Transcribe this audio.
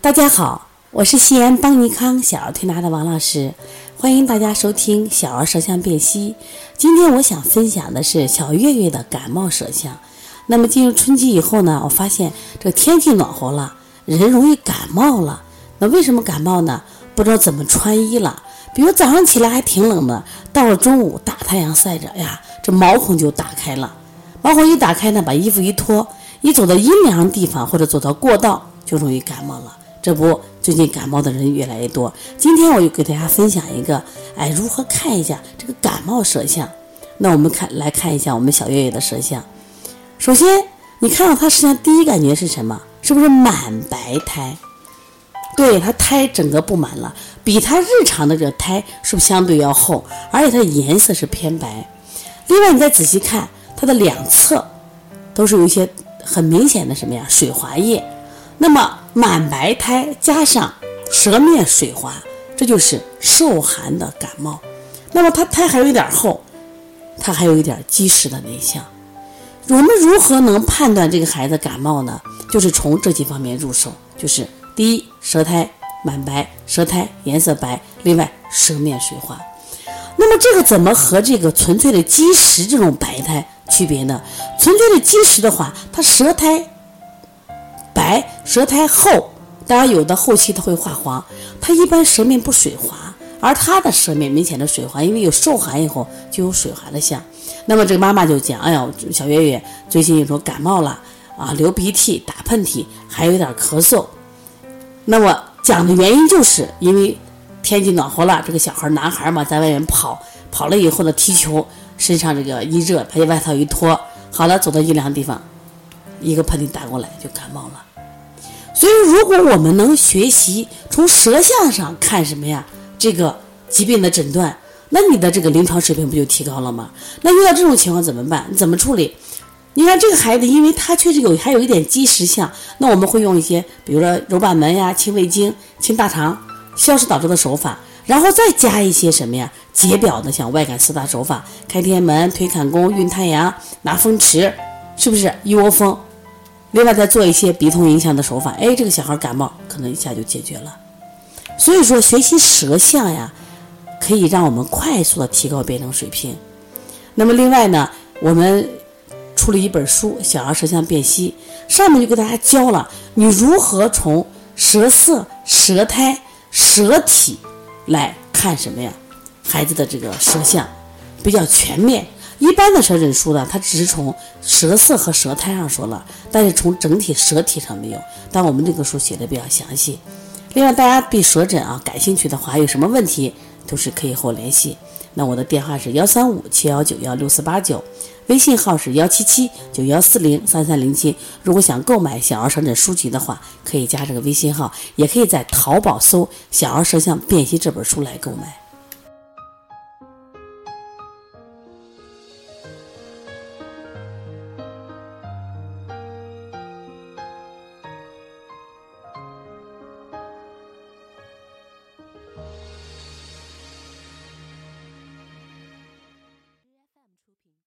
大家好，我是西安邦尼康小儿推拿的王老师，欢迎大家收听小儿舌象辨析。今天我想分享的是小月月的感冒舌象。那么进入春季以后呢，我发现这天气暖和了，人容易感冒了。那为什么感冒呢？不知道怎么穿衣了。比如早上起来还挺冷的，到了中午大太阳晒着，哎呀，这毛孔就打开了。毛孔一打开呢，把衣服一脱，一走到阴凉地方或者走到过道，就容易感冒了。这不，最近感冒的人越来越多。今天我就给大家分享一个，哎，如何看一下这个感冒舌象。那我们看来看一下我们小月月的舌象。首先，你看到她实际上第一感觉是什么？是不是满白苔？对，她苔整个布满了，比她日常的这个苔是不是相对要厚？而且它的颜色是偏白。另外，你再仔细看它的两侧，都是有一些很明显的什么呀？水滑液。那么满白苔加上舌面水滑，这就是受寒的感冒。那么它苔还有一点厚，它还有一点积食的内象。我们如何能判断这个孩子感冒呢？就是从这几方面入手，就是第一，舌苔满白，舌苔颜色白，另外舌面水滑。那么这个怎么和这个纯粹的积食这种白苔区别呢？纯粹的积食的话，它舌苔。白舌苔厚，当然有的后期它会化黄，它一般舌面不水滑，而它的舌面明显的水滑，因为有受寒以后就有水滑的象。那么这个妈妈就讲，哎呀，小月月最近有时候感冒了啊，流鼻涕、打喷嚏，还有点咳嗽。那么讲的原因就是因为天气暖和了，这个小孩男孩嘛，在外面跑跑了以后呢，踢球，身上这个一热，把外套一脱，好了，走到阴凉地方，一个喷嚏打过来就感冒了。所以，如果我们能学习从舌象上看什么呀？这个疾病的诊断，那你的这个临床水平不就提高了吗？那遇到这种情况怎么办？你怎么处理？你看这个孩子，因为他确实有还有一点积食象，那我们会用一些，比如说揉板门呀、清胃经、清大肠、消食导滞的手法，然后再加一些什么呀？解表的，像外感四大手法：开天门、推坎宫、运太阳、拿风池，是不是一窝蜂？另外再做一些鼻通影响的手法，哎，这个小孩感冒可能一下就解决了。所以说，学习舌象呀，可以让我们快速的提高辩证水平。那么另外呢，我们出了一本书《小儿舌象辨析》，上面就给大家教了你如何从舌色、舌苔、舌体来看什么呀，孩子的这个舌象比较全面。一般的舌诊书呢，它只是从舌色和舌苔上说了，但是从整体舌体上没有。但我们这个书写的比较详细。另外，大家对舌诊啊感兴趣的话，有什么问题都是可以和我联系。那我的电话是幺三五七幺九幺六四八九，微信号是幺七七九幺四零三三零七。如果想购买小儿舌诊书籍的话，可以加这个微信号，也可以在淘宝搜《小儿舌象辨析》这本书来购买。